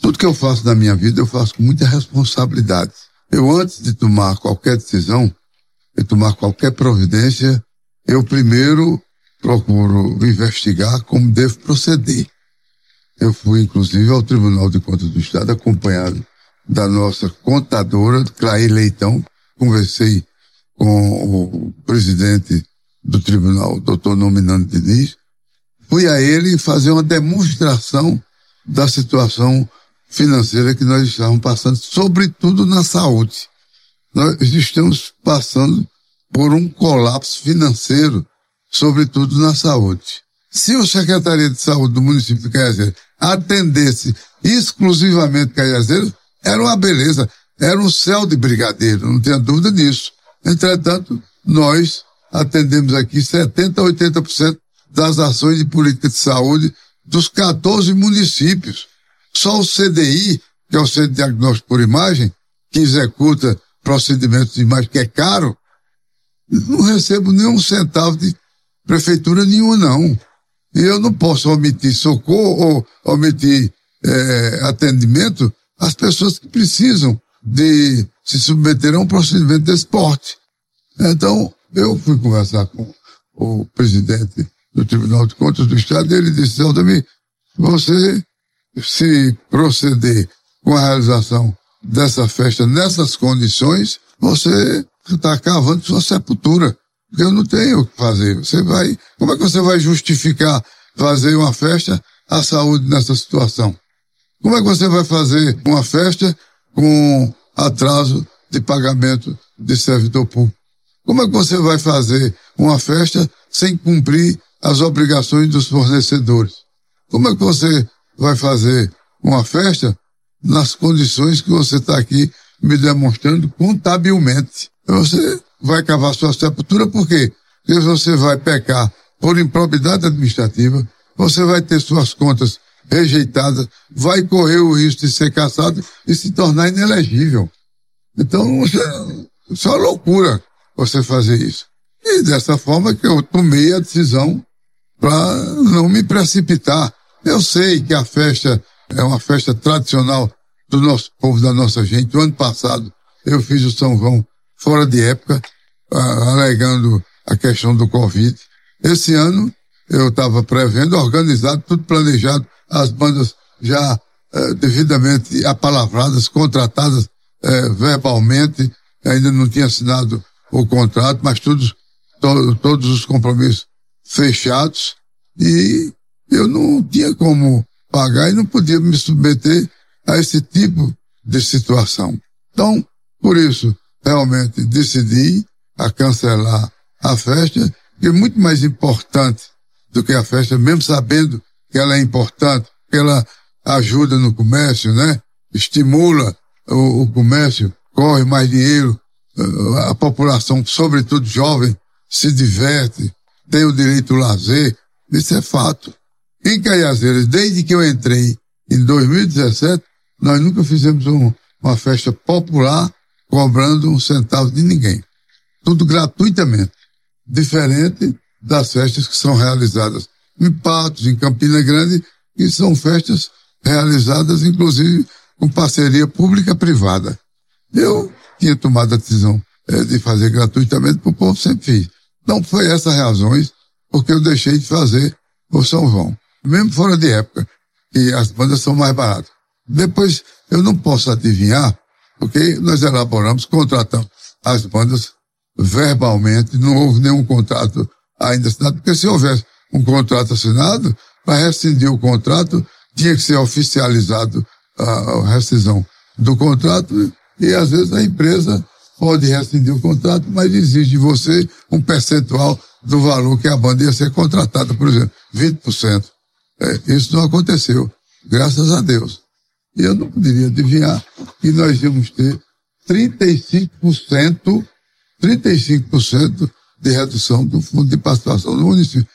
Tudo que eu faço na minha vida, eu faço com muita responsabilidade. Eu, antes de tomar qualquer decisão, de tomar qualquer providência, eu primeiro procuro investigar como devo proceder. Eu fui, inclusive, ao Tribunal de Contas do Estado, acompanhado da nossa contadora, Clair Leitão. Conversei com o presidente do tribunal, doutor Nominando Diniz. Fui a ele fazer uma demonstração da situação financeira que nós estávamos passando, sobretudo na saúde. Nós estamos passando por um colapso financeiro, sobretudo na saúde. Se o Secretaria de Saúde do município de Caiazeiro atendesse exclusivamente Caiazeiro, era uma beleza, era um céu de brigadeiro, não tenha dúvida disso. Entretanto, nós atendemos aqui 70% a 80% das ações de política de saúde dos 14 municípios. Só o CDI, que é o Centro de Diagnóstico por Imagem, que executa procedimentos de imagem que é caro, não recebo nenhum centavo de prefeitura nenhuma, não. E eu não posso omitir socorro ou omitir é, atendimento às pessoas que precisam de se submeter a um procedimento desse porte. Então, eu fui conversar com o presidente do Tribunal de Contas do Estado e ele disse, Aldemir, você se proceder com a realização dessa festa nessas condições, você está cavando sua sepultura. Porque eu não tenho o que fazer. Você vai, como é que você vai justificar fazer uma festa à saúde nessa situação? Como é que você vai fazer uma festa com atraso de pagamento de servidor público? Como é que você vai fazer uma festa sem cumprir as obrigações dos fornecedores? Como é que você vai fazer uma festa nas condições que você está aqui me demonstrando contabilmente? Você vai cavar sua sepultura por quê? Porque você vai pecar por improbidade administrativa, você vai ter suas contas rejeitadas, vai correr o risco de ser caçado e se tornar inelegível. Então, isso é uma loucura você fazer isso. E dessa forma que eu tomei a decisão para não me precipitar. Eu sei que a festa é uma festa tradicional do nosso povo, da nossa gente. O ano passado eu fiz o São João fora de época, alegando a questão do Covid. Esse ano eu estava prevendo, organizado, tudo planejado, as bandas já eh, devidamente apalavradas, contratadas eh, verbalmente, ainda não tinha assinado o contrato, mas todos, to, todos os compromissos fechados e eu não tinha como pagar e não podia me submeter a esse tipo de situação. Então, por isso, realmente decidi a cancelar a festa, que é muito mais importante do que a festa, mesmo sabendo que ela é importante, que ela ajuda no comércio, né? Estimula o, o comércio, corre mais dinheiro, a população, sobretudo jovem, se diverte, tem o direito ao lazer, isso é fato. Em Caiazeiras, desde que eu entrei em 2017, nós nunca fizemos um, uma festa popular cobrando um centavo de ninguém. Tudo gratuitamente. Diferente das festas que são realizadas em Patos, em Campina Grande, que são festas realizadas, inclusive, com parceria pública-privada. Eu tinha tomado a decisão é, de fazer gratuitamente para o povo, sempre fiz. Não foi essas razões porque eu deixei de fazer o São João. Mesmo fora de época, que as bandas são mais baratas. Depois, eu não posso adivinhar, porque nós elaboramos, contratamos as bandas verbalmente, não houve nenhum contrato ainda assinado, porque se houvesse um contrato assinado, para rescindir o contrato, tinha que ser oficializado a rescisão do contrato e às vezes a empresa pode rescindir o contrato, mas exige de você um percentual do valor que a banda ia ser contratada, por exemplo, 20%. É, isso não aconteceu, graças a Deus. E eu não poderia adivinhar que nós íamos ter 35%, 35% de redução do fundo de participação do município.